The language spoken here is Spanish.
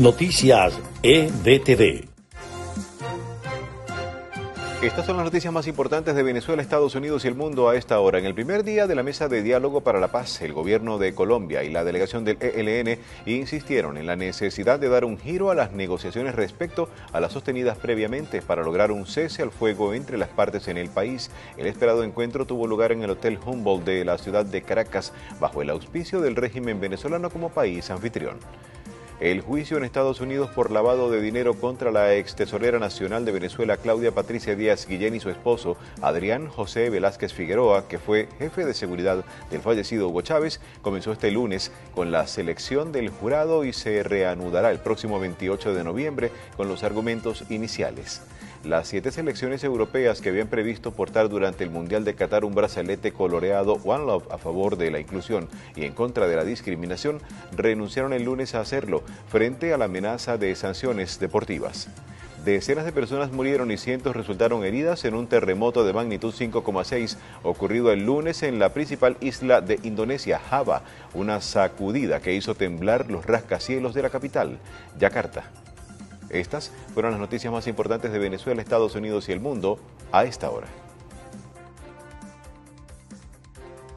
Noticias EDTV. Estas son las noticias más importantes de Venezuela, Estados Unidos y el mundo a esta hora. En el primer día de la mesa de diálogo para la paz, el gobierno de Colombia y la delegación del ELN insistieron en la necesidad de dar un giro a las negociaciones respecto a las sostenidas previamente para lograr un cese al fuego entre las partes en el país. El esperado encuentro tuvo lugar en el Hotel Humboldt de la ciudad de Caracas, bajo el auspicio del régimen venezolano como país anfitrión. El juicio en Estados Unidos por lavado de dinero contra la ex tesorera nacional de Venezuela, Claudia Patricia Díaz Guillén y su esposo, Adrián José Velázquez Figueroa, que fue jefe de seguridad del fallecido Hugo Chávez, comenzó este lunes con la selección del jurado y se reanudará el próximo 28 de noviembre con los argumentos iniciales. Las siete selecciones europeas que habían previsto portar durante el Mundial de Qatar un brazalete coloreado One Love a favor de la inclusión y en contra de la discriminación renunciaron el lunes a hacerlo frente a la amenaza de sanciones deportivas. Decenas de personas murieron y cientos resultaron heridas en un terremoto de magnitud 5,6 ocurrido el lunes en la principal isla de Indonesia, Java, una sacudida que hizo temblar los rascacielos de la capital, Yakarta. Estas fueron las noticias más importantes de Venezuela, Estados Unidos y el mundo a esta hora.